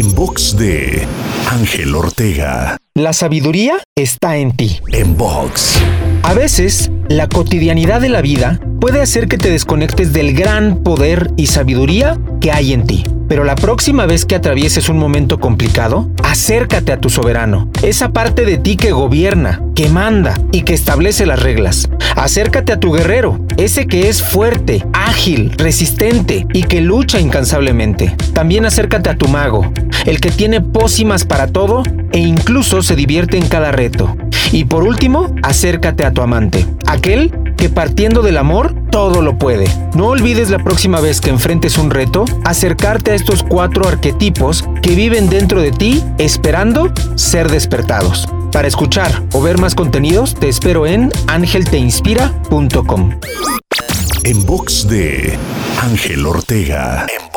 En box de Ángel Ortega. La sabiduría está en ti. En box. A veces, la cotidianidad de la vida puede hacer que te desconectes del gran poder y sabiduría que hay en ti. Pero la próxima vez que atravieses un momento complicado, acércate a tu soberano, esa parte de ti que gobierna, que manda y que establece las reglas. Acércate a tu guerrero, ese que es fuerte, ágil, resistente y que lucha incansablemente. También acércate a tu mago, el que tiene pócimas para todo e incluso se divierte en cada reto. Y por último, acércate a tu amante, aquel que partiendo del amor todo lo puede. No olvides la próxima vez que enfrentes un reto, acercarte a estos cuatro arquetipos que viven dentro de ti esperando ser despertados. Para escuchar o ver más contenidos, te espero en angelteinspira.com. En box de Ángel Ortega. En